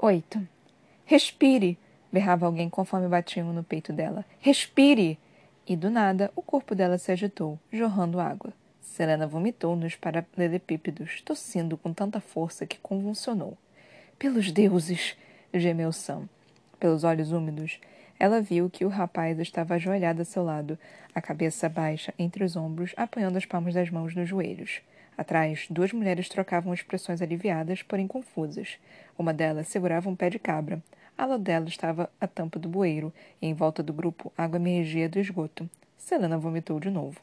Oito. Respire! berrava alguém conforme batiam no peito dela. Respire! E do nada, o corpo dela se agitou, jorrando água. Selena vomitou nos paralelepípedos, tossindo com tanta força que convulsionou. Pelos deuses! gemeu Sam. Pelos olhos úmidos, ela viu que o rapaz estava ajoelhado a seu lado, a cabeça baixa entre os ombros, apoiando as palmas das mãos nos joelhos. Atrás, duas mulheres trocavam expressões aliviadas, porém confusas. Uma delas segurava um pé de cabra. A lado dela estava a tampa do bueiro, e em volta do grupo, água emergia do esgoto. Selena vomitou de novo.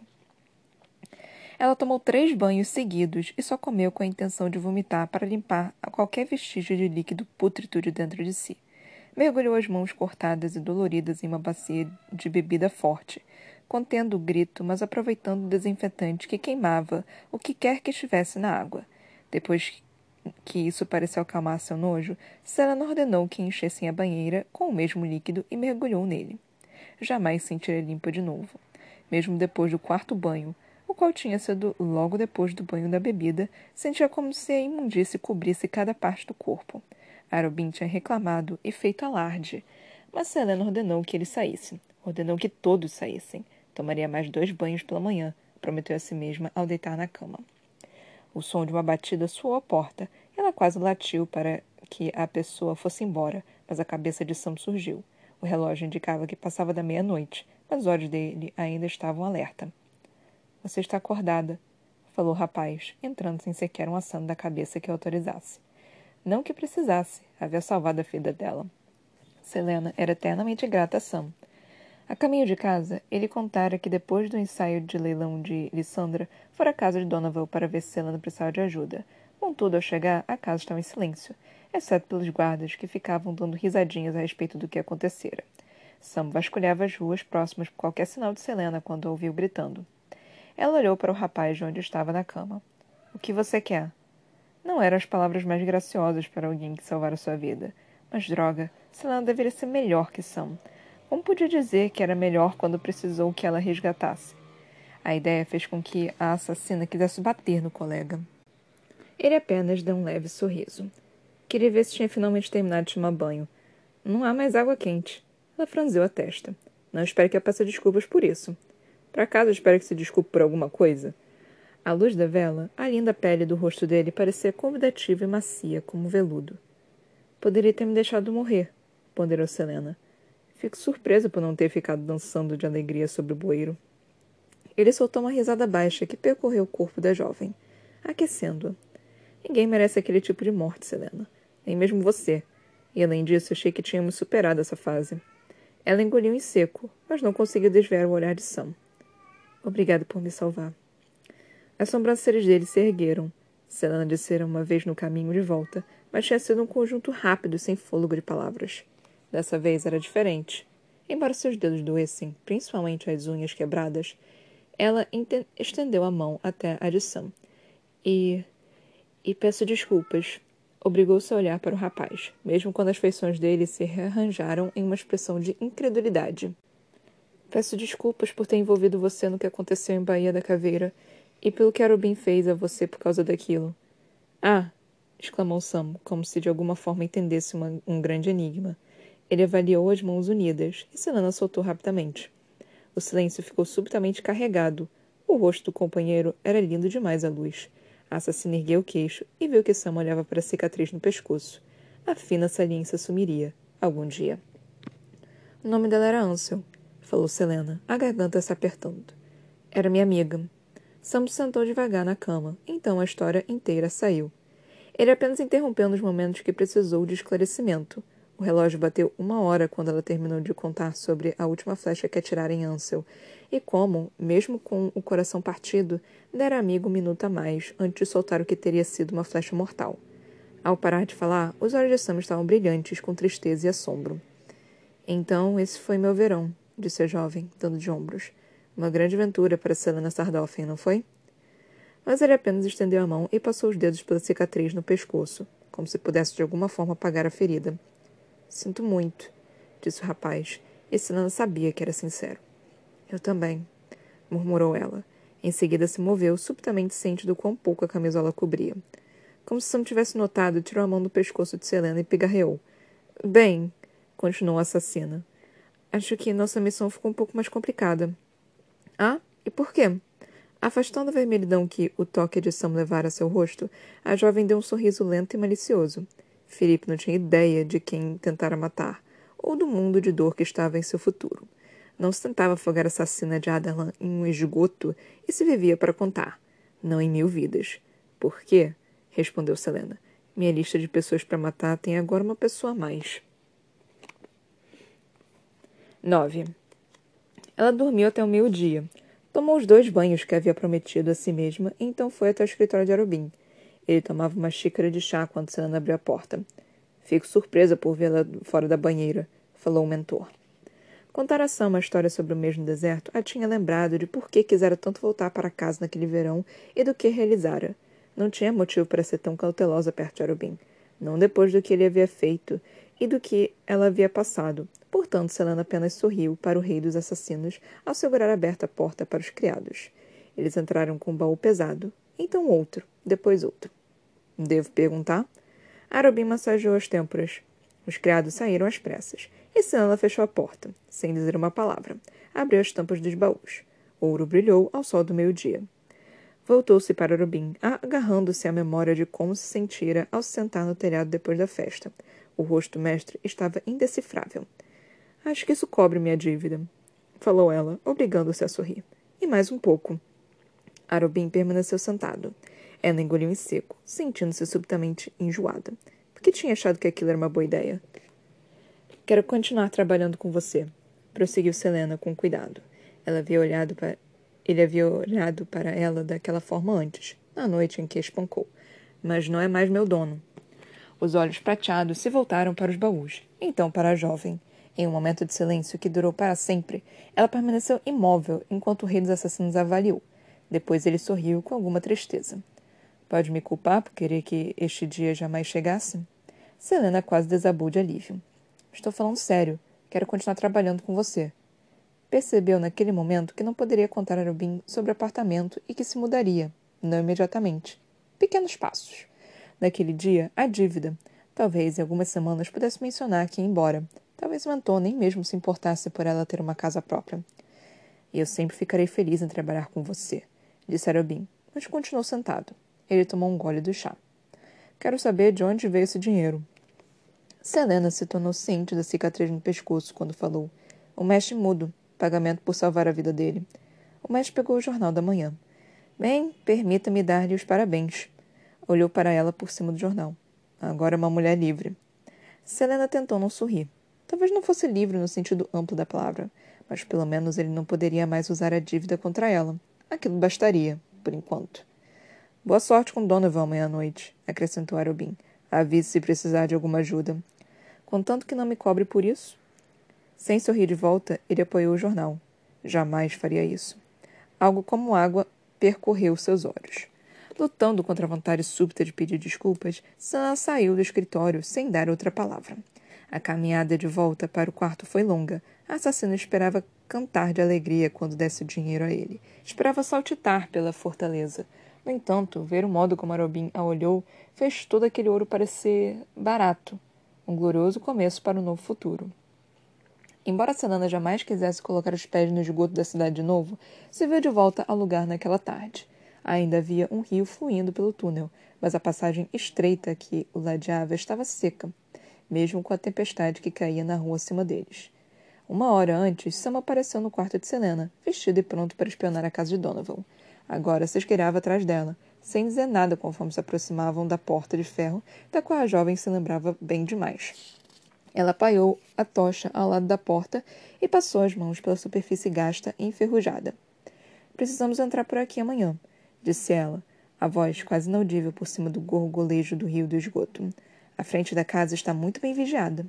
Ela tomou três banhos seguidos e só comeu com a intenção de vomitar para limpar qualquer vestígio de líquido pútrido de dentro de si. Mergulhou as mãos cortadas e doloridas em uma bacia de bebida forte, contendo o grito, mas aproveitando o desinfetante que queimava o que quer que estivesse na água. Depois que isso pareceu acalmar seu nojo, Selena ordenou que enchessem a banheira com o mesmo líquido e mergulhou nele. Jamais sentiria limpa de novo. Mesmo depois do quarto banho, o qual tinha sido logo depois do banho da bebida, sentia como se a imundície cobrisse cada parte do corpo. Arobin tinha reclamado e feito alarde, mas Selena ordenou que ele saísse. Ordenou que todos saíssem. Tomaria mais dois banhos pela manhã, prometeu a si mesma ao deitar na cama. O som de uma batida soou à porta. Ela quase latiu para que a pessoa fosse embora, mas a cabeça de Sam surgiu. O relógio indicava que passava da meia-noite, mas os olhos dele ainda estavam alerta. Você está acordada, falou o rapaz, entrando sem sequer um aceno da cabeça que autorizasse. Não que precisasse, havia salvado a vida dela. Selena era eternamente grata a Sam. A caminho de casa, ele contara que depois do ensaio de leilão de Lissandra, fora à casa de Donovan para ver se Selena precisava de ajuda. Contudo, ao chegar, a casa estava em silêncio, exceto pelos guardas que ficavam dando risadinhas a respeito do que acontecera. Sam vasculhava as ruas próximas por qualquer sinal de Selena quando a ouviu gritando. Ela olhou para o rapaz de onde estava na cama. O que você quer? Não eram as palavras mais graciosas para alguém que salvara sua vida. Mas droga, Selena deveria ser melhor que Sam. Como podia dizer que era melhor quando precisou que ela resgatasse? A ideia fez com que a assassina quisesse bater no colega. Ele apenas deu um leve sorriso. Queria ver se tinha finalmente terminado de tomar banho. Não há mais água quente. Ela franziu a testa. Não espere que eu peça desculpas por isso. Por acaso espero que se desculpe por alguma coisa? À luz da vela, a linda pele do rosto dele parecia convidativa e macia, como veludo. Poderia ter me deixado morrer, ponderou Selena. Fico surpresa por não ter ficado dançando de alegria sobre o bueiro. Ele soltou uma risada baixa que percorreu o corpo da jovem, aquecendo-a. Ninguém merece aquele tipo de morte, Selena. Nem mesmo você. E além disso, achei que tínhamos superado essa fase. Ela engoliu em seco, mas não conseguiu desviar o olhar de Sam. Obrigado por me salvar. As sobrancelhas dele se ergueram. Selena dissera uma vez no caminho de volta, mas tinha sido um conjunto rápido, sem fôlego de palavras. Dessa vez era diferente. Embora seus dedos doessem, principalmente as unhas quebradas, ela estendeu a mão até a de Sam. E. E peço desculpas. Obrigou-se a olhar para o rapaz, mesmo quando as feições dele se rearranjaram em uma expressão de incredulidade. Peço desculpas por ter envolvido você no que aconteceu em Bahia da Caveira e pelo que Arubin fez a você por causa daquilo. Ah! exclamou Sam, como se de alguma forma entendesse uma, um grande enigma. Ele avaliou as mãos unidas e Selena soltou rapidamente. O silêncio ficou subitamente carregado. O rosto do companheiro era lindo demais à luz. A assassina ergueu o queixo e viu que Sam olhava para a cicatriz no pescoço. A fina saliência sumiria, algum dia. O nome dela era Ansel, falou Selena, a garganta se apertando. Era minha amiga. Sam sentou devagar na cama, então a história inteira saiu. Ele apenas interrompeu nos momentos que precisou de esclarecimento. O relógio bateu uma hora quando ela terminou de contar sobre a última flecha que atirara em Ansel, e como, mesmo com o coração partido, dera amigo um minuto a mais antes de soltar o que teria sido uma flecha mortal. Ao parar de falar, os olhos de Sam estavam brilhantes com tristeza e assombro. Então, esse foi meu verão, disse a jovem, dando de ombros. Uma grande aventura para Selena Sardoffen, não foi? Mas ele apenas estendeu a mão e passou os dedos pela cicatriz no pescoço, como se pudesse de alguma forma apagar a ferida. Sinto muito, disse o rapaz, e Selena sabia que era sincero. Eu também, murmurou ela. Em seguida se moveu, subitamente ciente do quão pouco a camisola cobria. Como se Sam tivesse notado, tirou a mão do pescoço de Selena e pigarreou. Bem, continuou a assassina. Acho que nossa missão ficou um pouco mais complicada. Ah, e por quê? Afastando a vermelhidão que o toque de Sam levara a seu rosto, a jovem deu um sorriso lento e malicioso. Felipe não tinha ideia de quem tentara matar, ou do mundo de dor que estava em seu futuro. Não se tentava afogar a assassina de Adalan em um esgoto e se vivia para contar, não em mil vidas. Por quê? respondeu Selena. Minha lista de pessoas para matar tem agora uma pessoa a mais. 9. Ela dormiu até o meio-dia. Tomou os dois banhos que havia prometido a si mesma e então foi até o escritório de Arubim. Ele tomava uma xícara de chá quando Selena abriu a porta. Fico surpresa por vê-la fora da banheira, falou o mentor. Contar a Sam uma história sobre o mesmo deserto a tinha lembrado de por que quisera tanto voltar para casa naquele verão e do que realizara. Não tinha motivo para ser tão cautelosa perto de Arubim. Não depois do que ele havia feito e do que ela havia passado. Portanto, Selena apenas sorriu para o rei dos assassinos ao segurar aberta a porta para os criados. Eles entraram com um baú pesado, então outro, depois outro. Devo perguntar? Arubim massageou as têmporas. Os criados saíram às pressas. E Selena fechou a porta, sem dizer uma palavra. Abriu as tampas dos baús. Ouro brilhou ao sol do meio-dia. Voltou-se para Rubim, agarrando-se à memória de como se sentira ao se sentar no telhado depois da festa. O rosto mestre estava indecifrável. Acho que isso cobre minha dívida, falou ela, obrigando-se a sorrir. E mais um pouco. Arobin permaneceu sentado. Ela engoliu em seco, sentindo-se subitamente enjoada. Por que tinha achado que aquilo era uma boa ideia? Quero continuar trabalhando com você, prosseguiu Selena com cuidado. Ela havia olhado para ele havia olhado para ela daquela forma antes, na noite em que a espancou. Mas não é mais meu dono. Os olhos prateados se voltaram para os baús, então para a jovem. Em um momento de silêncio que durou para sempre, ela permaneceu imóvel enquanto o rei dos assassinos avaliou. Depois ele sorriu com alguma tristeza. Pode me culpar por querer que este dia jamais chegasse? Selena quase desabou de alívio. Estou falando sério. Quero continuar trabalhando com você. Percebeu naquele momento que não poderia contar a Rubin sobre o apartamento e que se mudaria, não imediatamente. Pequenos passos. Naquele dia, a dívida. Talvez em algumas semanas pudesse mencionar que ia embora. Talvez o mentor nem mesmo se importasse por ela ter uma casa própria. Eu sempre ficarei feliz em trabalhar com você, disse Arobin, mas continuou sentado. Ele tomou um gole do chá. Quero saber de onde veio esse dinheiro. Selena se tornou ciente da cicatriz no pescoço quando falou. O mestre mudo. Pagamento por salvar a vida dele. O mestre pegou o jornal da manhã. Bem, permita-me dar-lhe os parabéns. Olhou para ela por cima do jornal. Agora é uma mulher livre. Selena tentou não sorrir. Talvez não fosse livre no sentido amplo da palavra, mas pelo menos ele não poderia mais usar a dívida contra ela. Aquilo bastaria, por enquanto. Boa sorte com Donovan amanhã à noite, acrescentou Arobin. Avise se precisar de alguma ajuda. Contanto que não me cobre por isso. Sem sorrir de volta, ele apoiou o jornal. Jamais faria isso. Algo como água percorreu seus olhos. Lutando contra a vontade súbita de pedir desculpas, Sam saiu do escritório sem dar outra palavra. A caminhada de volta para o quarto foi longa. A assassina esperava cantar de alegria quando desse o dinheiro a ele. Esperava saltitar pela fortaleza. No entanto, ver o modo como Arobin a olhou fez todo aquele ouro parecer barato, um glorioso começo para um novo futuro. Embora Sanana jamais quisesse colocar os pés no esgoto da cidade de novo, se viu de volta ao lugar naquela tarde. Ainda havia um rio fluindo pelo túnel, mas a passagem estreita que o ladeava estava seca, mesmo com a tempestade que caía na rua acima deles. Uma hora antes, Sam apareceu no quarto de Selena, vestido e pronto para espionar a casa de Donovan. Agora se esgueirava atrás dela, sem dizer nada conforme se aproximavam da porta de ferro, da qual a jovem se lembrava bem demais. Ela apaiou a tocha ao lado da porta e passou as mãos pela superfície gasta e enferrujada. Precisamos entrar por aqui amanhã, disse ela, a voz quase inaudível por cima do gorgolejo do rio do esgoto. A frente da casa está muito bem vigiada.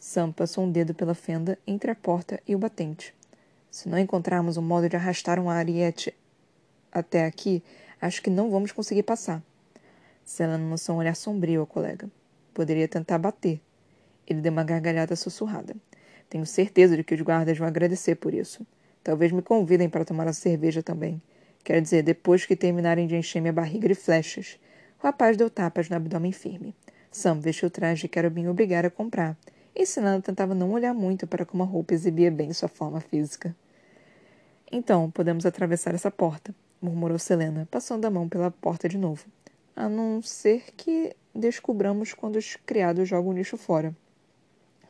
Sam passou um dedo pela fenda entre a porta e o batente. Se não encontrarmos um modo de arrastar um ariete até aqui, Acho que não vamos conseguir passar. Selena lançou um olhar sombrio ao colega. Poderia tentar bater. Ele deu uma gargalhada sussurrada. Tenho certeza de que os guardas vão agradecer por isso. Talvez me convidem para tomar a cerveja também. Quer dizer, depois que terminarem de encher minha barriga de flechas. O rapaz deu tapas no abdômen firme. Sam vestiu o traje que Arobin obrigara a comprar, e Selena tentava não olhar muito para como a roupa exibia bem sua forma física. Então, podemos atravessar essa porta, murmurou Selena, passando a mão pela porta de novo. A não ser que descobramos quando os criados jogam o lixo fora.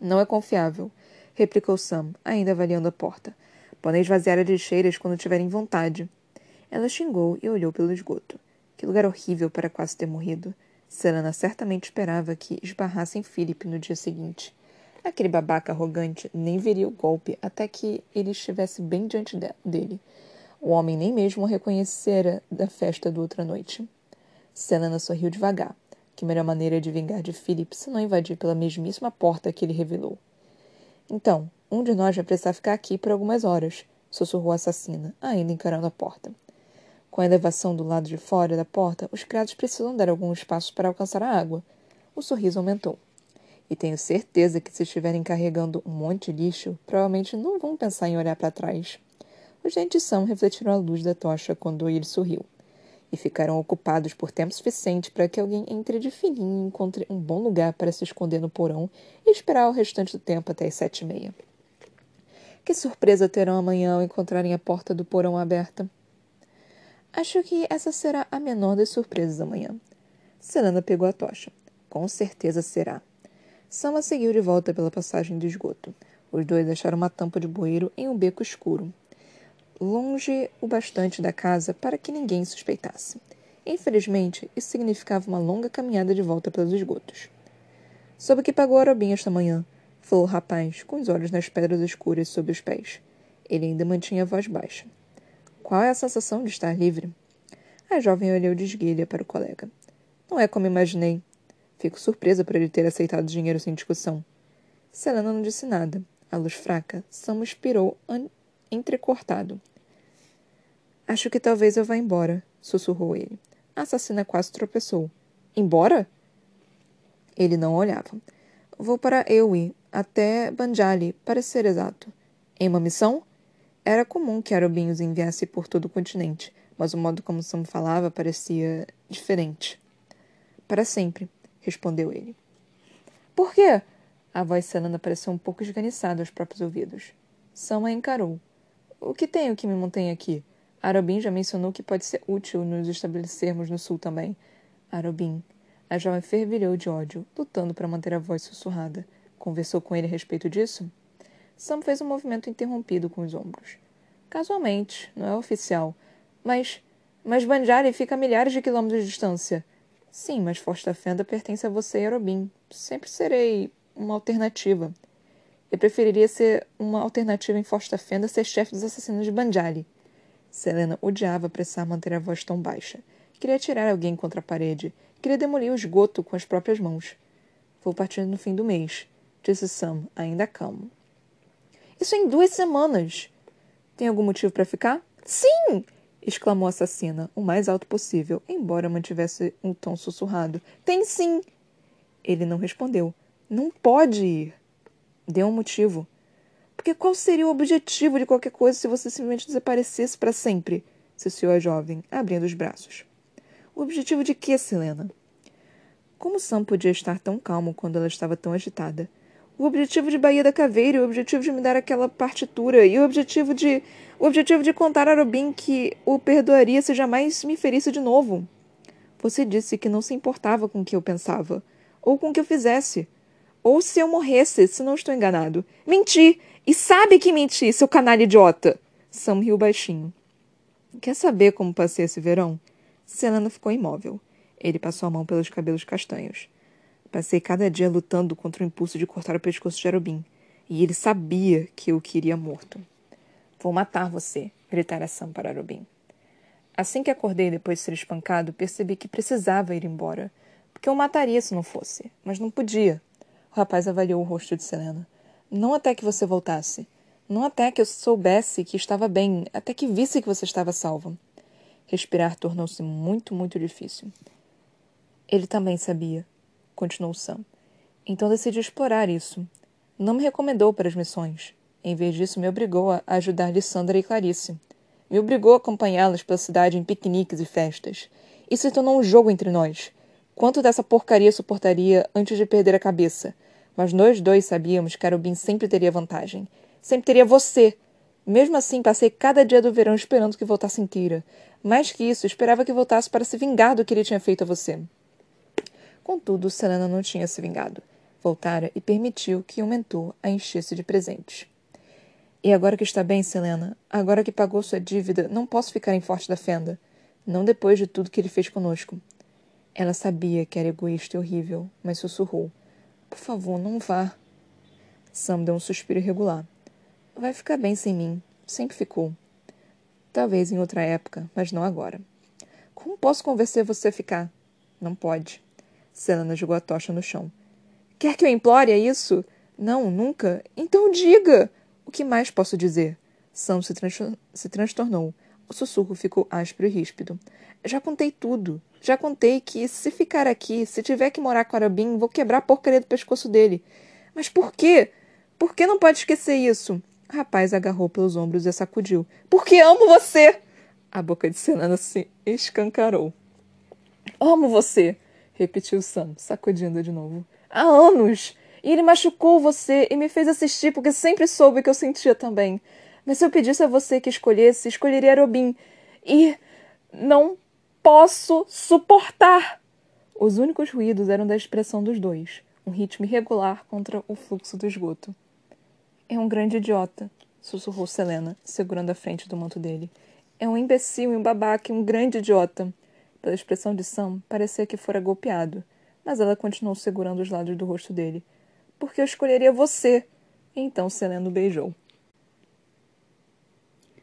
Não é confiável, replicou Sam, ainda avaliando a porta. Podem esvaziar as lixeiras quando tiverem vontade. Ela xingou e olhou pelo esgoto. Que lugar horrível para quase ter morrido. Selena certamente esperava que esbarrassem Philip no dia seguinte. Aquele babaca arrogante nem veria o golpe até que ele estivesse bem diante dele. O homem nem mesmo o reconhecera da festa do outra noite. Selena sorriu devagar. Que melhor maneira de vingar de Philip se não invadir pela mesmíssima porta que ele revelou. Então, um de nós vai precisar ficar aqui por algumas horas, sussurrou a assassina, ainda encarando a porta. Com a elevação do lado de fora da porta, os criados precisam dar alguns passos para alcançar a água. O sorriso aumentou. E tenho certeza que se estiverem carregando um monte de lixo, provavelmente não vão pensar em olhar para trás. Os dentes são refletiram a luz da tocha quando ele sorriu. E ficaram ocupados por tempo suficiente para que alguém entre de fininho e encontre um bom lugar para se esconder no porão e esperar o restante do tempo até as sete e meia. Que surpresa terão amanhã ao encontrarem a porta do porão aberta? Acho que essa será a menor das surpresas amanhã. Selena pegou a tocha. Com certeza será. Sama seguiu de volta pela passagem do esgoto. Os dois acharam uma tampa de bueiro em um beco escuro, longe o bastante da casa para que ninguém suspeitasse. Infelizmente, isso significava uma longa caminhada de volta pelos esgotos. Soube que pagou a Arobinha esta manhã, falou o rapaz, com os olhos nas pedras escuras sob os pés. Ele ainda mantinha a voz baixa. Qual é a sensação de estar livre? A jovem olhou de esguelha para o colega. Não é como imaginei. Fico surpresa por ele ter aceitado o dinheiro sem discussão. Selena não disse nada. A luz fraca, Sam expirou entrecortado. Acho que talvez eu vá embora, sussurrou ele. A assassina quase tropeçou. Embora? Ele não olhava. Vou para Ewi, até Banjali, para ser exato. Em uma missão? Era comum que Arobinhos enviasse por todo o continente, mas o modo como Sam falava parecia diferente. Para sempre, respondeu ele. Por quê? A voz Selena pareceu um pouco esganiçada aos próprios ouvidos. Sam a encarou. O que tenho que me mantém aqui? Arobin já mencionou que pode ser útil nos estabelecermos no sul também. Arobin. A jovem fervilhou de ódio, lutando para manter a voz sussurrada. Conversou com ele a respeito disso? Sam fez um movimento interrompido com os ombros. Casualmente, não é oficial. Mas. Mas Banjari fica a milhares de quilômetros de distância. Sim, mas Forsta Fenda pertence a você e a Robin. Sempre serei uma alternativa. Eu preferiria ser uma alternativa em Forsta Fenda ser chefe dos assassinos de Banjari. Selena odiava pressar manter a voz tão baixa. Queria tirar alguém contra a parede. Queria demolir o esgoto com as próprias mãos. Vou partir no fim do mês, disse Sam, ainda calmo. Isso em duas semanas. Tem algum motivo para ficar? Sim! Exclamou a assassina, o mais alto possível, embora mantivesse um tom sussurrado. Tem sim! Ele não respondeu. Não pode ir. Deu um motivo. Porque qual seria o objetivo de qualquer coisa se você simplesmente desaparecesse para sempre? Ciciou a jovem, abrindo os braços. O objetivo de quê, Selena? Como Sam podia estar tão calmo quando ela estava tão agitada? o objetivo de Bahia da Caveira, o objetivo de me dar aquela partitura, e o objetivo de. O objetivo de contar a Robin que o perdoaria se jamais me ferisse de novo. Você disse que não se importava com o que eu pensava, ou com o que eu fizesse, ou se eu morresse, se não estou enganado. Menti! E sabe que menti, seu canalha idiota! Sam riu baixinho. Quer saber como passei esse verão? Selena ficou imóvel. Ele passou a mão pelos cabelos castanhos. Passei cada dia lutando contra o impulso de cortar o pescoço de Arobin, e ele sabia que eu queria morto. Vou matar você, gritara Sam para Arobin. Assim que acordei depois de ser espancado, percebi que precisava ir embora, porque eu mataria se não fosse, mas não podia. O rapaz avaliou o rosto de Selena. Não até que você voltasse. Não até que eu soubesse que estava bem, até que visse que você estava salva. Respirar tornou-se muito, muito difícil. Ele também sabia continuou Sam. Então decidi explorar isso. Não me recomendou para as missões. Em vez disso, me obrigou a ajudar Lissandra e Clarice. Me obrigou a acompanhá-las pela cidade em piqueniques e festas. Isso se tornou um jogo entre nós. Quanto dessa porcaria suportaria antes de perder a cabeça? Mas nós dois sabíamos que Arubin sempre teria vantagem. Sempre teria você. Mesmo assim, passei cada dia do verão esperando que voltasse inteira. Mais que isso, esperava que voltasse para se vingar do que ele tinha feito a você. Contudo, Selena não tinha se vingado. Voltara e permitiu que o mentor a enchesse de presentes. E agora que está bem, Selena, agora que pagou sua dívida, não posso ficar em Forte da Fenda. Não depois de tudo que ele fez conosco. Ela sabia que era egoísta e horrível, mas sussurrou. Por favor, não vá. Sam deu um suspiro irregular. Vai ficar bem sem mim. Sempre ficou. Talvez em outra época, mas não agora. Como posso convencer você a ficar? Não pode. Selena jogou a tocha no chão. Quer que eu implore a isso? Não, nunca. Então diga! O que mais posso dizer? Sam se, se transtornou. O sussurro ficou áspero e ríspido. Já contei tudo. Já contei que, se ficar aqui, se tiver que morar com Arabim, vou quebrar a porcaria do pescoço dele. Mas por quê? Por que não pode esquecer isso? O rapaz agarrou pelos ombros e sacudiu. Porque amo você! A boca de Senana se escancarou. Amo você! repetiu Sam, sacudindo de novo. Há anos! E ele machucou você e me fez assistir porque sempre soube que eu sentia também. Mas se eu pedisse a você que escolhesse, escolheria Robin. E não posso suportar! Os únicos ruídos eram da expressão dos dois, um ritmo irregular contra o fluxo do esgoto. É um grande idiota, sussurrou Selena, segurando a frente do manto dele. É um imbecil e um babaca e um grande idiota. Pela expressão de Sam, parecia que fora golpeado, mas ela continuou segurando os lados do rosto dele. Porque eu escolheria você. Então Selena beijou.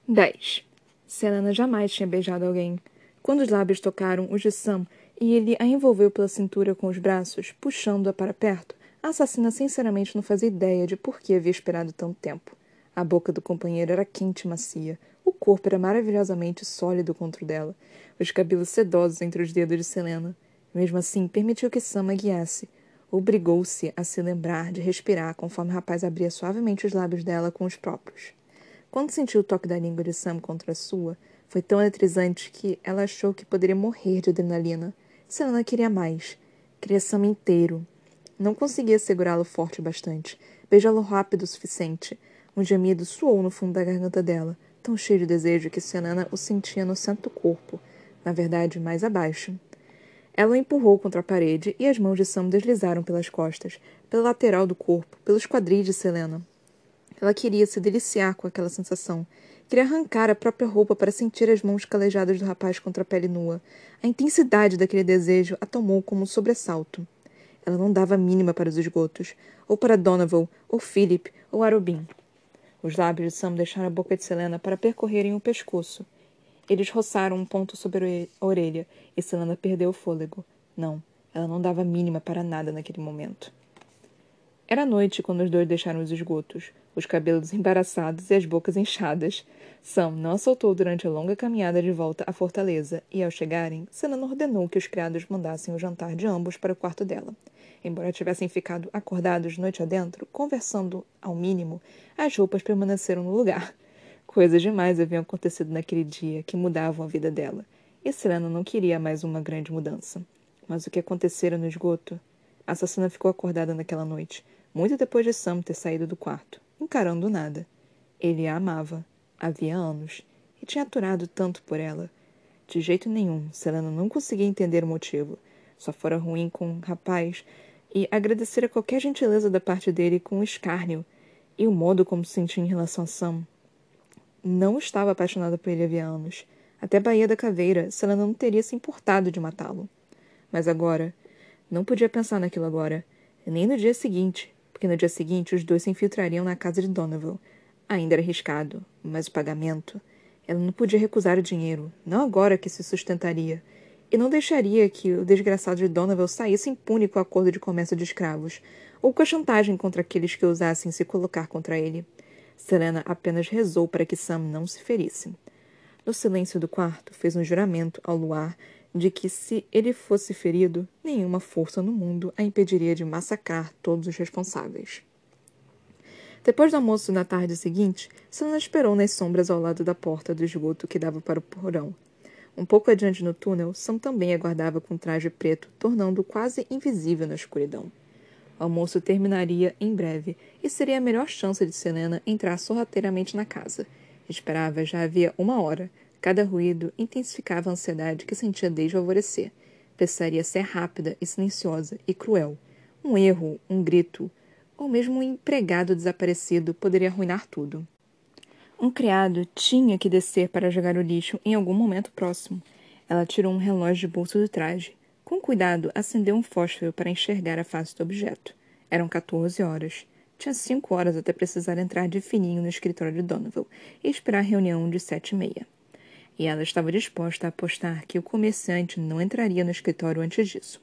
10. Selena jamais tinha beijado alguém. Quando os lábios tocaram os de Sam e ele a envolveu pela cintura com os braços, puxando-a para perto, a assassina sinceramente não fazia ideia de por que havia esperado tanto tempo. A boca do companheiro era quente e macia. O corpo era maravilhosamente sólido contra o dela, os cabelos sedosos entre os dedos de Selena. Mesmo assim, permitiu que Sam a guiasse. Obrigou-se a se lembrar de respirar conforme o rapaz abria suavemente os lábios dela com os próprios. Quando sentiu o toque da língua de Sam contra a sua, foi tão eletrizante que ela achou que poderia morrer de adrenalina. Selena queria mais. Queria Sam inteiro. Não conseguia segurá-lo forte bastante, beijá-lo rápido o suficiente. Um gemido soou no fundo da garganta dela, tão cheio de desejo que Selena o sentia no centro do corpo, na verdade, mais abaixo. Ela o empurrou contra a parede e as mãos de Sam deslizaram pelas costas, pela lateral do corpo, pelos quadris de Selena. Ela queria se deliciar com aquela sensação. Queria arrancar a própria roupa para sentir as mãos calejadas do rapaz contra a pele nua. A intensidade daquele desejo a tomou como um sobressalto. Ela não dava mínima para os esgotos, ou para Donovan, ou Philip, ou Arubin. Os lábios de Sam deixaram a boca de Selena para percorrerem o pescoço. Eles roçaram um ponto sobre a orelha e Selena perdeu o fôlego. Não, ela não dava mínima para nada naquele momento. Era noite quando os dois deixaram os esgotos os cabelos embaraçados e as bocas inchadas. Sam não a soltou durante a longa caminhada de volta à fortaleza, e ao chegarem, Selena ordenou que os criados mandassem o jantar de ambos para o quarto dela. Embora tivessem ficado acordados noite adentro, conversando ao mínimo, as roupas permaneceram no lugar. Coisas demais haviam acontecido naquele dia que mudavam a vida dela, e Selena não queria mais uma grande mudança. Mas o que acontecera no esgoto? A assassina ficou acordada naquela noite, muito depois de Sam ter saído do quarto encarando nada. Ele a amava, havia anos, e tinha aturado tanto por ela. De jeito nenhum, Selena não conseguia entender o motivo. Só fora ruim com o rapaz e agradecer a qualquer gentileza da parte dele com o escárnio e o modo como se sentia em relação a Sam. Não estava apaixonada por ele havia anos. Até Baía da Caveira, Selena não teria se importado de matá-lo. Mas agora, não podia pensar naquilo agora, nem no dia seguinte, porque no dia seguinte os dois se infiltrariam na casa de Donovan. Ainda era arriscado, mas o pagamento. Ela não podia recusar o dinheiro, não agora que se sustentaria, e não deixaria que o desgraçado de Donovan saísse impune com o acordo de comércio de escravos, ou com a chantagem contra aqueles que ousassem se colocar contra ele. Selena apenas rezou para que Sam não se ferisse. No silêncio do quarto, fez um juramento ao luar de que, se ele fosse ferido, nenhuma força no mundo a impediria de massacrar todos os responsáveis. Depois do almoço na tarde seguinte, Sana esperou nas sombras ao lado da porta do esgoto que dava para o porão. Um pouco adiante no túnel, Sam também aguardava com traje preto, tornando-o quase invisível na escuridão. O almoço terminaria em breve e seria a melhor chance de Selena entrar sorrateiramente na casa. Esperava já havia uma hora. Cada ruído intensificava a ansiedade que sentia desde o alvorecer. Precisaria ser rápida e silenciosa e cruel. Um erro, um grito, ou mesmo um empregado desaparecido poderia arruinar tudo. Um criado tinha que descer para jogar o lixo em algum momento próximo. Ela tirou um relógio de bolso do traje. Com cuidado, acendeu um fósforo para enxergar a face do objeto. Eram 14 horas. Tinha cinco horas até precisar entrar de fininho no escritório de Donovan e esperar a reunião de sete e meia. E ela estava disposta a apostar que o comerciante não entraria no escritório antes disso.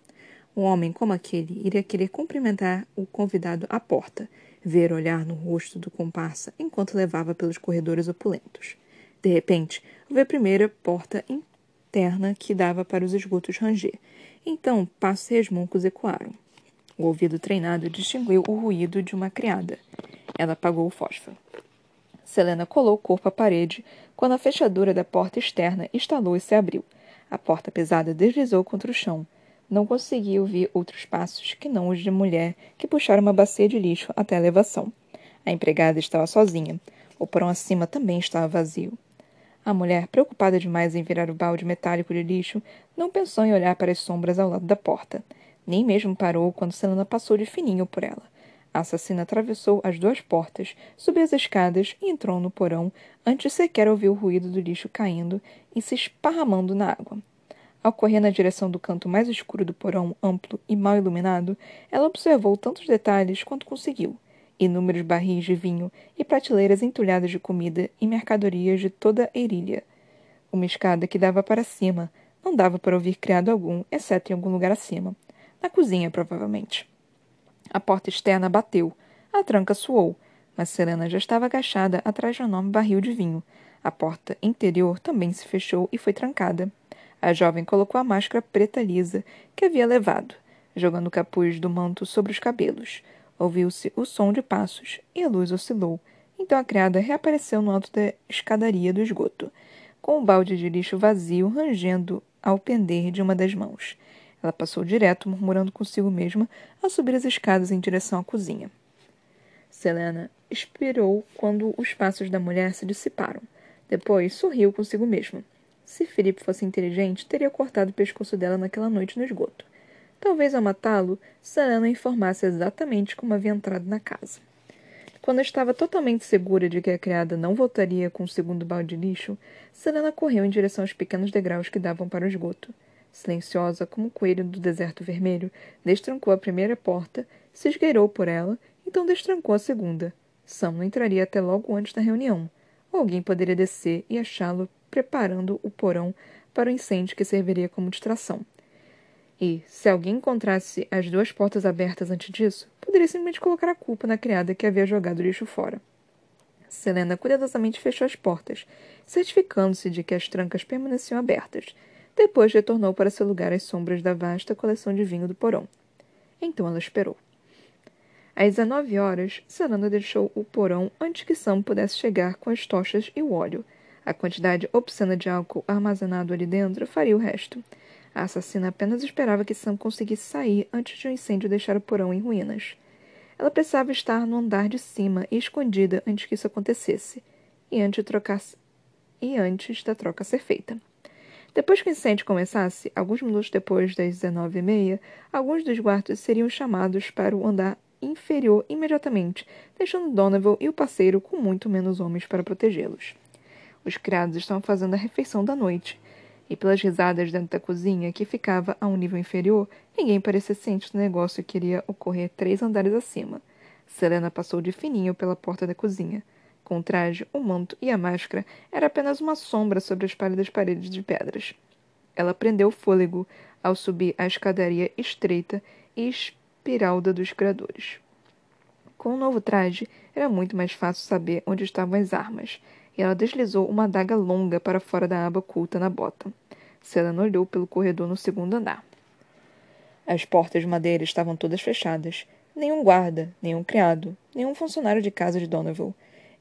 Um homem como aquele iria querer cumprimentar o convidado à porta, ver olhar no rosto do comparsa enquanto levava pelos corredores opulentos. De repente, houve a primeira porta interna que dava para os esgotos ranger. Então, passos resmuncos ecoaram. O ouvido treinado distinguiu o ruído de uma criada. Ela apagou o fósforo. Selena colou o corpo à parede quando a fechadura da porta externa estalou e se abriu. A porta pesada deslizou contra o chão, não conseguia ouvir outros passos que não os de mulher que puxara uma bacia de lixo até a elevação. A empregada estava sozinha. O porão acima também estava vazio. A mulher, preocupada demais em virar o balde metálico de lixo, não pensou em olhar para as sombras ao lado da porta. Nem mesmo parou quando Selena passou de fininho por ela. A assassina atravessou as duas portas, subiu as escadas e entrou no porão antes sequer ouvir o ruído do lixo caindo e se esparramando na água. Ao correr na direção do canto mais escuro do porão, amplo e mal iluminado, ela observou tantos detalhes quanto conseguiu. Inúmeros barris de vinho e prateleiras entulhadas de comida e mercadorias de toda a erilha. Uma escada que dava para cima. Não dava para ouvir criado algum, exceto em algum lugar acima. Na cozinha, provavelmente. A porta externa bateu. A tranca soou, mas Selena já estava agachada atrás de um enorme barril de vinho. A porta interior também se fechou e foi trancada. A jovem colocou a máscara preta lisa que havia levado, jogando o capuz do manto sobre os cabelos. Ouviu-se o som de passos e a luz oscilou. Então a criada reapareceu no alto da escadaria do esgoto, com o balde de lixo vazio rangendo ao pender de uma das mãos. Ela passou direto, murmurando consigo mesma, a subir as escadas em direção à cozinha. Selena expirou quando os passos da mulher se dissiparam. Depois sorriu consigo mesma. Se Felipe fosse inteligente, teria cortado o pescoço dela naquela noite no esgoto. Talvez ao matá-lo, Selena informasse exatamente como havia entrado na casa. Quando estava totalmente segura de que a criada não voltaria com o segundo balde de lixo, Selena correu em direção aos pequenos degraus que davam para o esgoto. Silenciosa como um coelho do deserto vermelho, destrancou a primeira porta, se esgueirou por ela, então destrancou a segunda. Sam não entraria até logo antes da reunião. Alguém poderia descer e achá-lo preparando o porão para o incêndio que serviria como distração. E, se alguém encontrasse as duas portas abertas antes disso, poderia simplesmente colocar a culpa na criada que havia jogado o lixo fora. Selena cuidadosamente fechou as portas, certificando-se de que as trancas permaneciam abertas. Depois retornou para seu lugar às sombras da vasta coleção de vinho do porão. Então ela esperou. Às 19 horas, Selena deixou o porão antes que Sam pudesse chegar com as tochas e o óleo, a quantidade obscena de álcool armazenado ali dentro faria o resto. A assassina apenas esperava que Sam conseguisse sair antes de o um incêndio deixar o porão em ruínas. Ela precisava estar no andar de cima e escondida antes que isso acontecesse, e antes, trocasse... e antes da troca ser feita. Depois que o incêndio começasse, alguns minutos depois das 19h30, alguns dos guardas seriam chamados para o andar inferior imediatamente, deixando Donovan e o parceiro com muito menos homens para protegê-los. Os criados estavam fazendo a refeição da noite, e pelas risadas dentro da cozinha, que ficava a um nível inferior, ninguém parecia ciente do negócio que iria ocorrer três andares acima. Selena passou de fininho pela porta da cozinha. Com o traje, o manto e a máscara, era apenas uma sombra sobre as pálidas paredes de pedras. Ela prendeu o fôlego ao subir a escadaria estreita e espiralda dos criadores. Com o novo traje, era muito mais fácil saber onde estavam as armas e ela deslizou uma adaga longa para fora da aba oculta na bota. Selena olhou pelo corredor no segundo andar. As portas de madeira estavam todas fechadas. Nenhum guarda, nenhum criado, nenhum funcionário de casa de Donovan.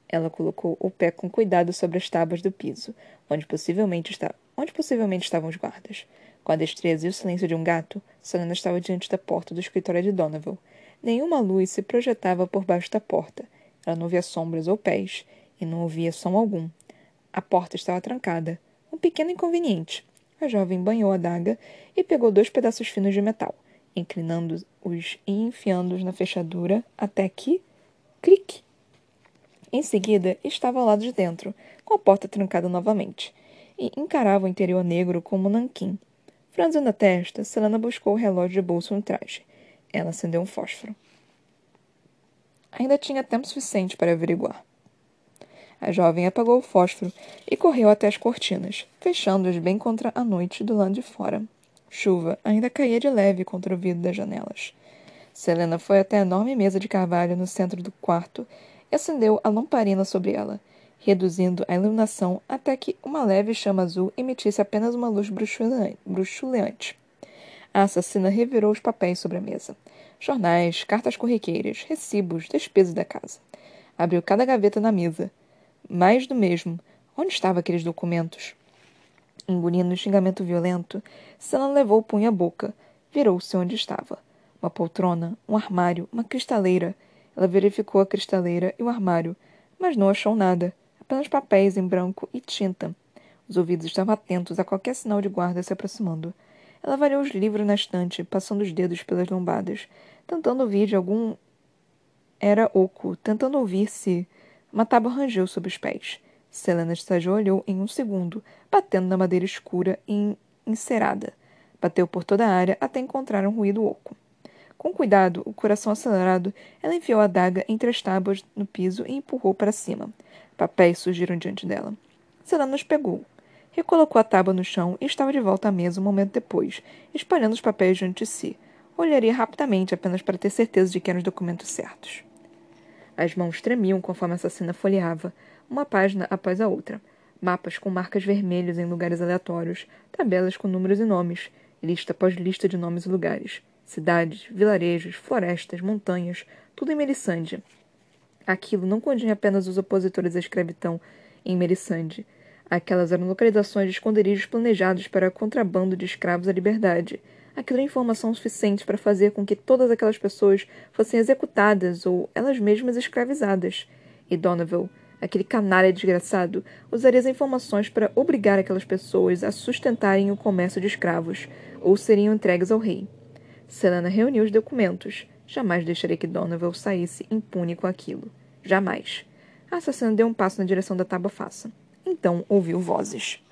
Ela colocou o pé com cuidado sobre as tábuas do piso, onde possivelmente estava, onde possivelmente estavam os guardas. Com a destreza e o silêncio de um gato, Selena estava diante da porta do escritório de Donovan. Nenhuma luz se projetava por baixo da porta. Ela não via sombras ou pés, e não ouvia som algum. A porta estava trancada. Um pequeno inconveniente. A jovem banhou a daga e pegou dois pedaços finos de metal, inclinando-os e enfiando-os na fechadura até que. clique! Em seguida, estava ao lado de dentro, com a porta trancada novamente, e encarava o interior negro como um nanquim. Franzindo a testa, Selena buscou o relógio de bolso no traje. Ela acendeu um fósforo. Ainda tinha tempo suficiente para averiguar. A jovem apagou o fósforo e correu até as cortinas, fechando-as bem contra a noite do lado de fora. Chuva ainda caía de leve contra o vidro das janelas. Selena foi até a enorme mesa de carvalho no centro do quarto e acendeu a lamparina sobre ela, reduzindo a iluminação até que uma leve chama azul emitisse apenas uma luz bruxuleante. A assassina revirou os papéis sobre a mesa. Jornais, cartas corriqueiras, recibos, despesas da casa. Abriu cada gaveta na mesa. Mais do mesmo. Onde estavam aqueles documentos? Engolindo um xingamento violento, Sana levou o punho à boca. Virou-se onde estava. Uma poltrona, um armário, uma cristaleira. Ela verificou a cristaleira e o armário, mas não achou nada apenas papéis em branco e tinta. Os ouvidos estavam atentos a qualquer sinal de guarda se aproximando. Ela variou os livros na estante, passando os dedos pelas lombadas, tentando ouvir de algum. Era oco, tentando ouvir se. Uma tábua rangeu sob os pés. Selena estagiou olhou em um segundo, batendo na madeira escura e encerada. Bateu por toda a área até encontrar um ruído oco. Com cuidado, o coração acelerado, ela enfiou a daga entre as tábuas no piso e empurrou para cima. Papéis surgiram diante dela. Selena os pegou. Recolocou a tábua no chão e estava de volta à mesa um momento depois, espalhando os papéis diante de si. Olharia rapidamente apenas para ter certeza de que eram os documentos certos. As mãos tremiam conforme a assassina folheava, uma página após a outra. Mapas com marcas vermelhas em lugares aleatórios, tabelas com números e nomes, lista após lista de nomes e lugares. Cidades, vilarejos, florestas, montanhas, tudo em Melissande. Aquilo não continha apenas os opositores à escravidão em Melissande. Aquelas eram localizações de esconderijos planejados para contrabando de escravos à liberdade. Aquilo era informação suficiente para fazer com que todas aquelas pessoas fossem executadas ou elas mesmas escravizadas. E Donovan, aquele canalha desgraçado, usaria as informações para obrigar aquelas pessoas a sustentarem o comércio de escravos ou seriam entregues ao rei. Selena reuniu os documentos. Jamais deixarei que Donovan saísse impune com aquilo. Jamais. A assassina deu um passo na direção da tábua faça. Então ouviu vozes.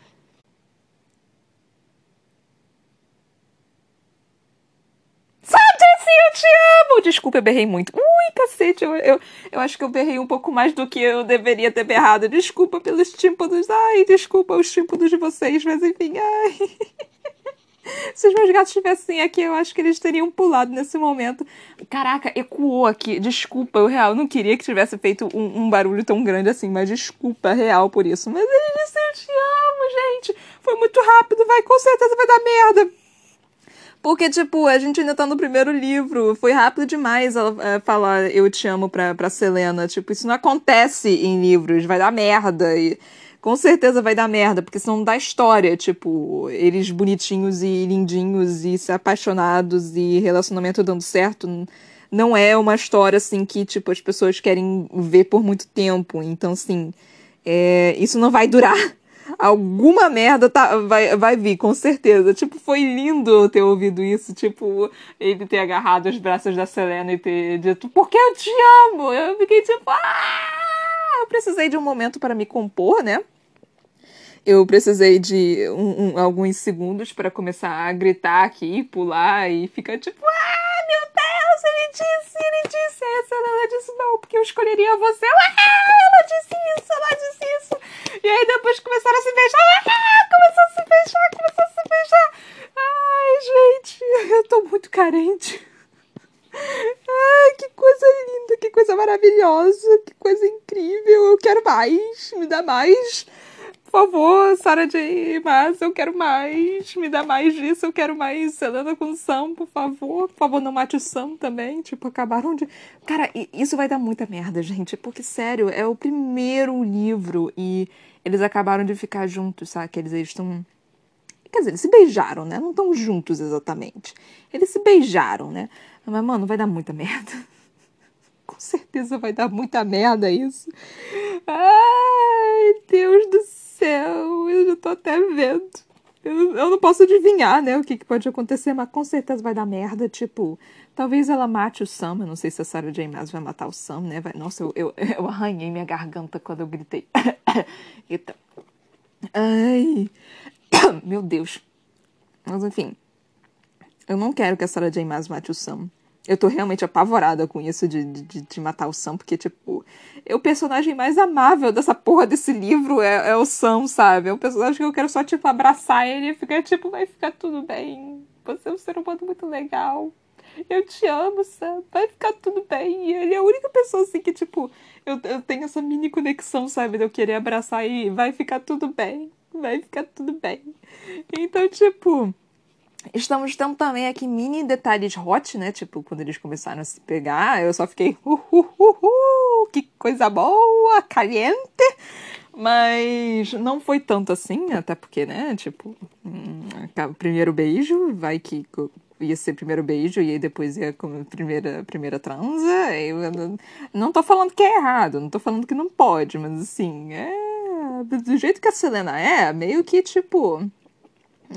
Eu te amo! Desculpa, eu berrei muito. Ui, cacete, eu, eu, eu acho que eu berrei um pouco mais do que eu deveria ter berrado. Desculpa pelos tímpanos. Ai, desculpa os tímpanos de vocês, mas enfim, ai. Se os meus gatos estivessem aqui, eu acho que eles teriam pulado nesse momento. Caraca, ecoou aqui. Desculpa, eu real não queria que tivesse feito um, um barulho tão grande assim, mas desculpa real por isso. Mas ele disse: Eu te amo, gente. Foi muito rápido, vai, com certeza vai dar merda. Porque, tipo, a gente ainda tá no primeiro livro. Foi rápido demais ela é, falar eu te amo pra, pra Selena. Tipo, isso não acontece em livros. Vai dar merda. E com certeza vai dar merda, porque senão dá história, tipo, eles bonitinhos e lindinhos e se apaixonados e relacionamento dando certo. Não é uma história, assim, que, tipo, as pessoas querem ver por muito tempo. Então, assim, é, isso não vai durar. Alguma merda tá, vai, vai vir, com certeza. Tipo, foi lindo ter ouvido isso. Tipo, ele ter agarrado os braços da Selena e ter dito, porque eu te amo. Eu fiquei tipo, ah! Eu precisei de um momento para me compor, né? Eu precisei de um, um, alguns segundos para começar a gritar aqui, pular e ficar tipo, ah, meu Deus, ele disse, ele disse essa, ela disse não, porque eu escolheria você. Ah, ela disse carente. Ai, que coisa linda, que coisa maravilhosa, que coisa incrível. Eu quero mais, me dá mais. Por favor, Sarah J. Maas, eu quero mais. Me dá mais disso, eu quero mais. Selena com Sam, por favor. Por favor, não mate o Sam também. Tipo, acabaram de. Cara, isso vai dar muita merda, gente. Porque, sério, é o primeiro livro e eles acabaram de ficar juntos, sabe? Eles estão Quer dizer, eles se beijaram, né? Não estão juntos exatamente. Eles se beijaram, né? Mas, mano, vai dar muita merda. Com certeza vai dar muita merda isso. Ai, Deus do céu. Eu já tô até vendo. Eu, eu não posso adivinhar, né, o que, que pode acontecer, mas com certeza vai dar merda. Tipo, talvez ela mate o Sam. Eu não sei se a Sarah J. Maas vai matar o Sam, né? Vai, nossa, eu, eu, eu arranhei minha garganta quando eu gritei. Eita. Ai. Meu Deus. Mas enfim. Eu não quero que a Sarah J. Maas mate o Sam. Eu tô realmente apavorada com isso de, de, de matar o Sam, porque, tipo, é o personagem mais amável dessa porra desse livro é, é o Sam, sabe? É um personagem que eu quero só, tipo, abraçar ele e ficar, tipo, vai ficar tudo bem. Você é um ser humano muito legal. Eu te amo, Sam. Vai ficar tudo bem. E ele é a única pessoa, assim, que, tipo, eu, eu tenho essa mini conexão, sabe? De eu querer abraçar e vai ficar tudo bem. Vai ficar tudo bem. Então, tipo. Estamos tendo também aqui mini detalhes hot, né? Tipo, quando eles começaram a se pegar, eu só fiquei, uh, uh, uh, uh, que coisa boa, caliente. Mas não foi tanto assim, até porque, né? Tipo, hum, primeiro beijo, vai que ia ser primeiro beijo e aí depois ia como primeira, primeira transa. Eu não tô falando que é errado, não tô falando que não pode, mas assim, é. Do jeito que a Selena é, meio que tipo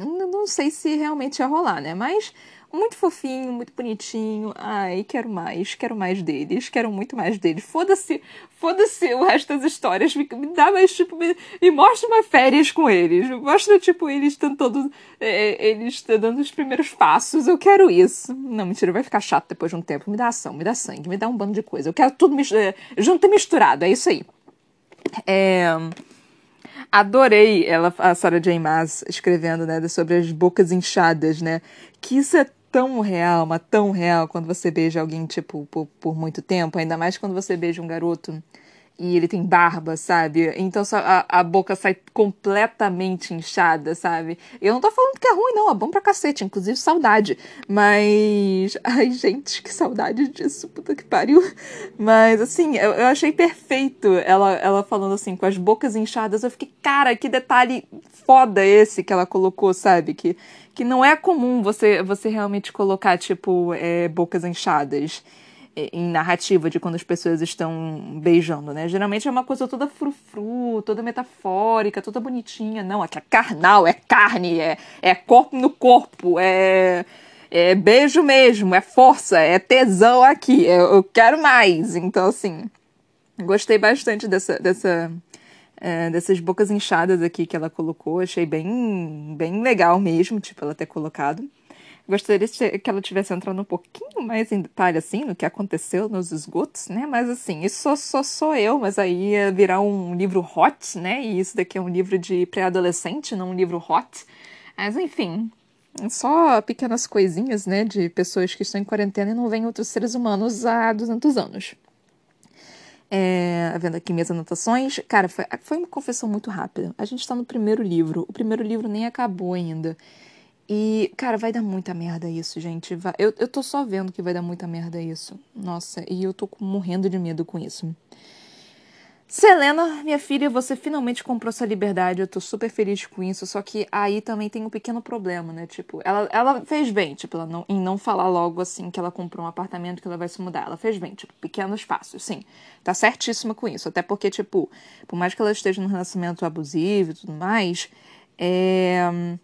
não sei se realmente ia rolar, né? Mas muito fofinho, muito bonitinho. Ai, quero mais, quero mais deles, quero muito mais deles. Foda-se, foda-se o resto das histórias. Me, me dá mais, tipo, me, me, mostra mais férias com eles. Mostra, tipo, eles tentando. É, eles dando os primeiros passos. Eu quero isso. Não, mentira, vai ficar chato depois de um tempo. Me dá ação, me dá sangue, me dá um bando de coisa. Eu quero tudo é, junto e misturado, é isso aí. É. Adorei ela, a Sarah J. Maas escrevendo, né, sobre as bocas inchadas, né? Que isso é tão real, mas tão real quando você beija alguém, tipo, por, por muito tempo, ainda mais quando você beija um garoto e ele tem barba, sabe? Então a, a boca sai completamente inchada, sabe? Eu não tô falando que é ruim, não, é bom pra cacete, inclusive saudade. Mas. Ai, gente, que saudade disso, puta que pariu. Mas, assim, eu, eu achei perfeito ela, ela falando assim, com as bocas inchadas. Eu fiquei, cara, que detalhe foda esse que ela colocou, sabe? Que, que não é comum você, você realmente colocar, tipo, é, bocas inchadas em narrativa de quando as pessoas estão beijando, né? Geralmente é uma coisa toda frufru, toda metafórica, toda bonitinha. Não, aqui é carnal, é carne, é, é corpo no corpo, é, é beijo mesmo, é força, é tesão aqui, eu, eu quero mais. Então, assim, gostei bastante dessa, dessa, é, dessas bocas inchadas aqui que ela colocou. Achei bem, bem legal mesmo, tipo, ela ter colocado. Gostaria que ela tivesse entrando um pouquinho mais em detalhe, assim, no que aconteceu nos esgotos, né? Mas, assim, isso só, sou eu, mas aí ia virar um livro hot, né? E isso daqui é um livro de pré-adolescente, não um livro hot. Mas, enfim, só pequenas coisinhas, né? De pessoas que estão em quarentena e não veem outros seres humanos há 200 anos. É, vendo aqui minhas anotações. Cara, foi, foi uma confissão muito rápida. A gente está no primeiro livro. O primeiro livro nem acabou ainda. E, cara, vai dar muita merda isso, gente. Vai... Eu, eu tô só vendo que vai dar muita merda isso. Nossa, e eu tô morrendo de medo com isso. Selena, minha filha, você finalmente comprou sua liberdade. Eu tô super feliz com isso. Só que aí também tem um pequeno problema, né? Tipo, ela, ela fez bem, tipo, ela não, em não falar logo assim que ela comprou um apartamento que ela vai se mudar. Ela fez bem, tipo, pequenos passos, sim. Tá certíssima com isso. Até porque, tipo, por mais que ela esteja num relacionamento abusivo e tudo mais, é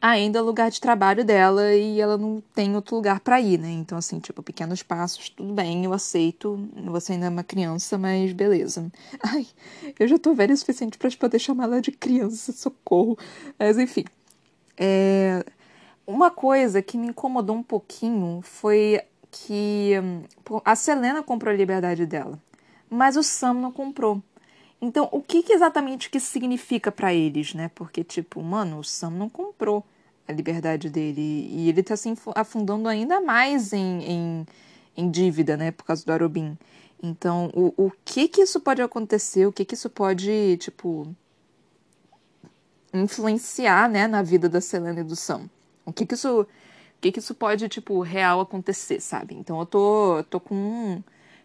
ainda é o lugar de trabalho dela e ela não tem outro lugar para ir, né? Então, assim, tipo, pequenos passos, tudo bem, eu aceito. Você ainda é uma criança, mas beleza. Ai, eu já tô velha o suficiente para poder chamar ela de criança, socorro. Mas, enfim. É... Uma coisa que me incomodou um pouquinho foi que a Selena comprou a liberdade dela, mas o Sam não comprou. Então, o que, que exatamente que significa para eles, né? Porque, tipo, mano, o Sam não comprou a liberdade dele e ele tá se afundando ainda mais em, em, em dívida, né? Por causa do Arobin. Então, o, o que que isso pode acontecer? O que que isso pode, tipo, influenciar, né, na vida da Selena e do Sam? O que que isso, o que que isso pode, tipo, real acontecer, sabe? Então, eu tô, tô com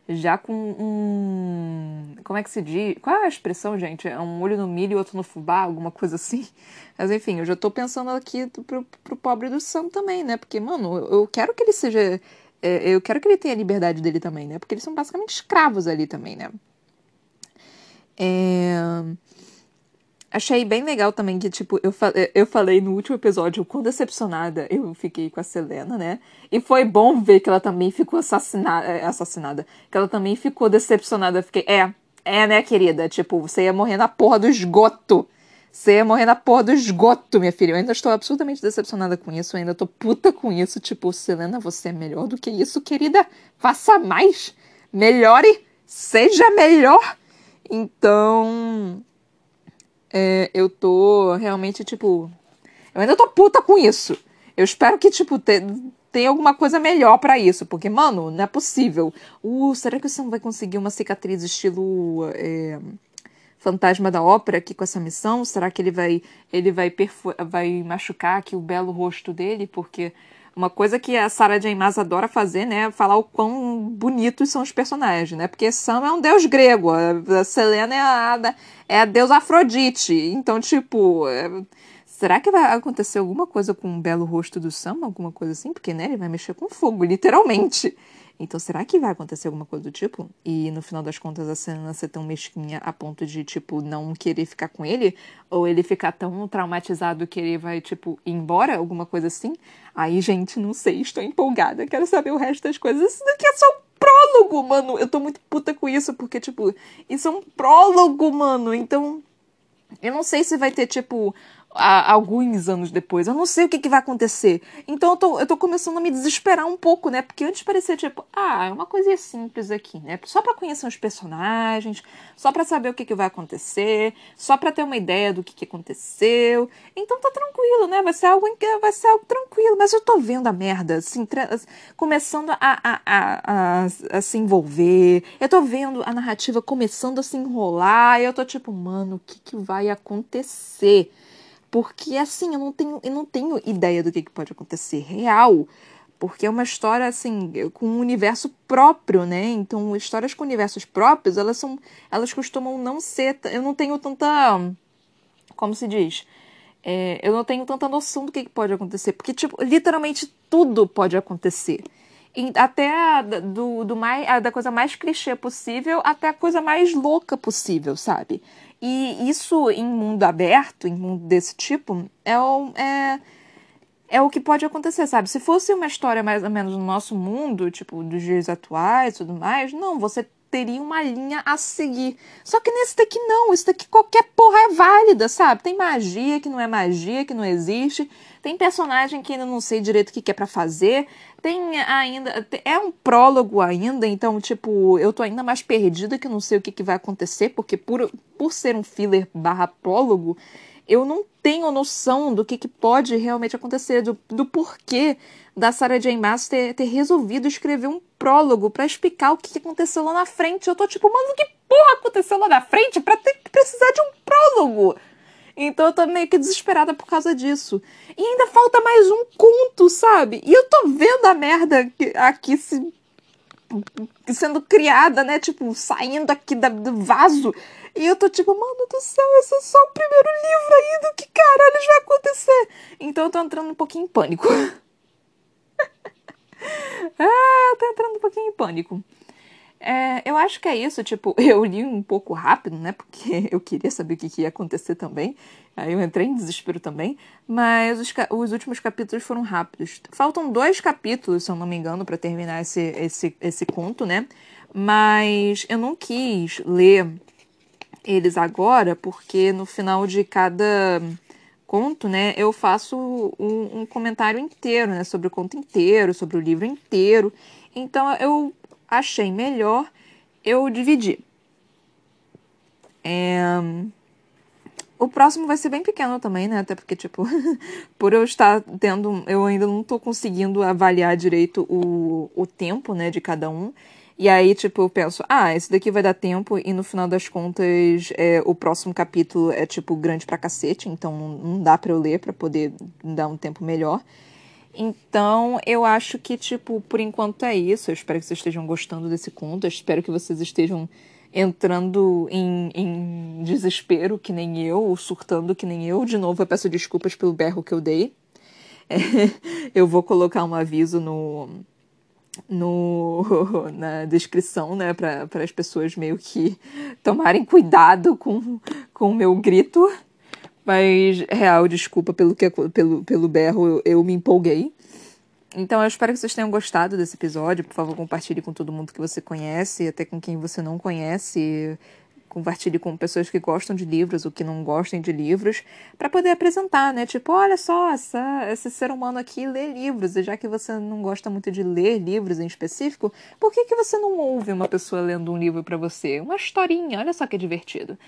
já com um. Como é que se diz? Qual é a expressão, gente? É um olho no milho e outro no fubá, alguma coisa assim? Mas enfim, eu já tô pensando aqui pro, pro pobre do Sam também, né? Porque, mano, eu quero que ele seja. É, eu quero que ele tenha a liberdade dele também, né? Porque eles são basicamente escravos ali também, né? É... Achei bem legal também que, tipo, eu, fa eu falei no último episódio o quão decepcionada eu fiquei com a Selena, né? E foi bom ver que ela também ficou assassinada. É, assassinada. Que ela também ficou decepcionada. Eu fiquei, é, é, né, querida? Tipo, você ia morrer na porra do esgoto. Você ia morrer na porra do esgoto, minha filha. Eu ainda estou absolutamente decepcionada com isso. Eu ainda tô puta com isso. Tipo, Selena, você é melhor do que isso, querida. Faça mais. Melhore. Seja melhor. Então é, eu tô realmente, tipo. Eu ainda tô puta com isso. Eu espero que, tipo, te, tenha alguma coisa melhor para isso. Porque, mano, não é possível. Uh, será que você não vai conseguir uma cicatriz estilo. É, fantasma da ópera aqui com essa missão? Será que ele vai ele vai, vai machucar aqui o belo rosto dele? Porque uma coisa que a Sarah J. Maas adora fazer, né, é falar o quão bonitos são os personagens, né? Porque Sam é um deus grego, a Selena é a, é a deusa Afrodite. Então, tipo, é, será que vai acontecer alguma coisa com o belo rosto do Sam? Alguma coisa assim? Porque, né, ele vai mexer com fogo, literalmente. Então, será que vai acontecer alguma coisa do tipo? E no final das contas a Selena ser tão mesquinha a ponto de, tipo, não querer ficar com ele? Ou ele ficar tão traumatizado que ele vai, tipo, ir embora? Alguma coisa assim? Aí, gente, não sei, estou empolgada. Quero saber o resto das coisas. Isso daqui é só um prólogo, mano. Eu tô muito puta com isso, porque, tipo, isso é um prólogo, mano. Então. Eu não sei se vai ter, tipo, a, alguns anos depois. Eu não sei o que, que vai acontecer. Então eu tô, eu tô começando a me desesperar um pouco, né? Porque antes parecia tipo, ah, é uma coisinha simples aqui, né? Só para conhecer os personagens, só para saber o que, que vai acontecer, só para ter uma ideia do que, que aconteceu. Então tá tranquilo, né? Vai ser algo, vai ser algo tranquilo. Mas eu tô vendo a merda, assim, começando a, a, a, a, a se envolver. Eu tô vendo a narrativa começando a se enrolar. E eu tô tipo, mano, o que, que vai acontecer? Porque assim, eu não tenho, eu não tenho ideia do que, que pode acontecer real. Porque é uma história assim, com um universo próprio, né? Então, histórias com universos próprios, elas são. Elas costumam não ser. Eu não tenho tanta. Como se diz? É, eu não tenho tanta noção do que, que pode acontecer. Porque, tipo, literalmente tudo pode acontecer até do, do mais, da coisa mais clichê possível até a coisa mais louca possível, sabe? E isso em mundo aberto, em mundo desse tipo, é o, é, é o que pode acontecer, sabe? Se fosse uma história mais ou menos no nosso mundo, tipo, dos dias atuais e tudo mais, não, você teria uma linha a seguir. Só que nesse daqui não, isso daqui qualquer porra é válida, sabe? Tem magia que não é magia, que não existe. Tem personagem que ainda não sei direito o que, é para fazer. Tem ainda. É um prólogo ainda, então, tipo, eu tô ainda mais perdida que não sei o que, que vai acontecer, porque por, por ser um filler barra prólogo, eu não tenho noção do que, que pode realmente acontecer, do, do porquê da Sarah J. Maas ter, ter resolvido escrever um prólogo para explicar o que, aconteceu lá na frente. Eu tô tipo, mano, que porra aconteceu lá na frente pra ter que precisar de um prólogo? Então eu tô meio que desesperada por causa disso. E ainda falta mais um conto, sabe? E eu tô vendo a merda aqui se, sendo criada, né? Tipo, saindo aqui da, do vaso. E eu tô tipo, mano do céu, esse é só o primeiro livro ainda. Que caralho vai acontecer? Então eu tô entrando um pouquinho em pânico. ah, tô entrando um pouquinho em pânico. É, eu acho que é isso, tipo, eu li um pouco rápido, né? Porque eu queria saber o que, que ia acontecer também. Aí eu entrei em desespero também. Mas os, os últimos capítulos foram rápidos. Faltam dois capítulos, se eu não me engano, para terminar esse, esse, esse conto, né? Mas eu não quis ler eles agora, porque no final de cada conto, né, eu faço um, um comentário inteiro, né, sobre o conto inteiro, sobre o livro inteiro. Então eu achei melhor eu dividir. É... O próximo vai ser bem pequeno também, né? Até porque, tipo, por eu estar tendo. Eu ainda não tô conseguindo avaliar direito o, o tempo, né, de cada um. E aí, tipo, eu penso, ah, esse daqui vai dar tempo, e no final das contas, é, o próximo capítulo é, tipo, grande pra cacete, então não dá pra eu ler pra poder dar um tempo melhor. Então, eu acho que, tipo, por enquanto é isso. Eu espero que vocês estejam gostando desse conto. Eu espero que vocês estejam entrando em, em desespero, que nem eu, ou surtando que nem eu. De novo, eu peço desculpas pelo berro que eu dei. É, eu vou colocar um aviso no, no, na descrição, né, para as pessoas meio que tomarem cuidado com, com o meu grito. Mas, real, desculpa pelo, que, pelo, pelo berro, eu, eu me empolguei. Então, eu espero que vocês tenham gostado desse episódio. Por favor, compartilhe com todo mundo que você conhece, até com quem você não conhece. Compartilhe com pessoas que gostam de livros ou que não gostem de livros, para poder apresentar, né? Tipo, olha só, essa, esse ser humano aqui lê livros, e já que você não gosta muito de ler livros em específico, por que, que você não ouve uma pessoa lendo um livro para você? Uma historinha, olha só que divertido.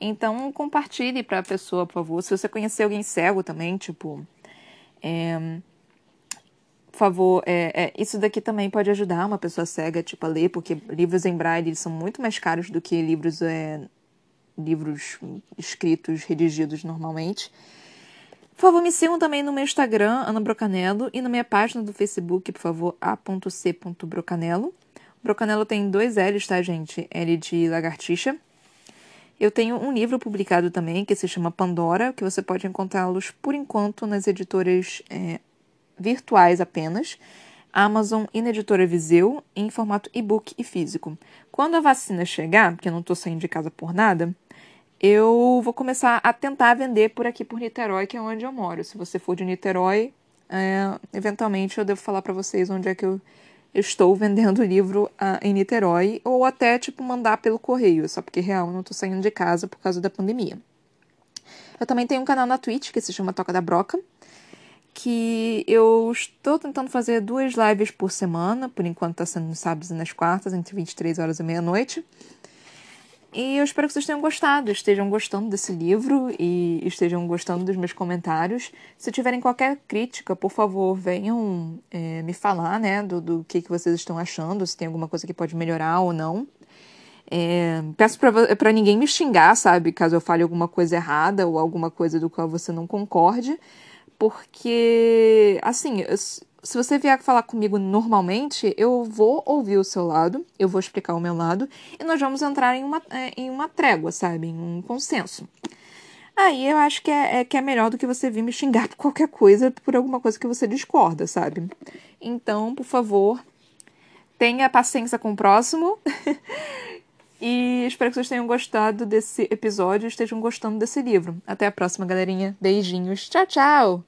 Então, compartilhe para a pessoa, por favor. Se você conhecer alguém cego também, tipo. É, favor, é, é, isso daqui também pode ajudar uma pessoa cega, tipo, a ler, porque livros em braille são muito mais caros do que livros, é, livros escritos, redigidos normalmente. Por favor, me sigam também no meu Instagram, Ana Brocanello, e na minha página do Facebook, por favor, a.c.brocanello. Brocanello tem dois L's, tá, gente? L de lagartixa eu tenho um livro publicado também que se chama Pandora, que você pode encontrá-los por enquanto nas editoras é, virtuais apenas, Amazon e na editora Viseu, em formato e-book e físico. Quando a vacina chegar, porque eu não estou saindo de casa por nada, eu vou começar a tentar vender por aqui por Niterói, que é onde eu moro. Se você for de Niterói, é, eventualmente eu devo falar para vocês onde é que eu estou vendendo o livro uh, em Niterói, ou até, tipo, mandar pelo correio, só porque, real, eu não estou saindo de casa por causa da pandemia. Eu também tenho um canal na Twitch que se chama Toca da Broca, que eu estou tentando fazer duas lives por semana, por enquanto está sendo nos sábados e nas quartas, entre 23 horas e meia-noite. E eu espero que vocês tenham gostado, estejam gostando desse livro e estejam gostando dos meus comentários. Se tiverem qualquer crítica, por favor, venham é, me falar, né, do, do que, que vocês estão achando, se tem alguma coisa que pode melhorar ou não. É, peço para ninguém me xingar, sabe, caso eu fale alguma coisa errada ou alguma coisa do qual você não concorde, porque, assim, se você vier falar comigo normalmente, eu vou ouvir o seu lado, eu vou explicar o meu lado, e nós vamos entrar em uma, é, em uma trégua, sabe? Em um consenso. Aí eu acho que é, é, que é melhor do que você vir me xingar por qualquer coisa, por alguma coisa que você discorda, sabe? Então, por favor, tenha paciência com o próximo. e espero que vocês tenham gostado desse episódio e estejam gostando desse livro. Até a próxima, galerinha. Beijinhos. Tchau, tchau!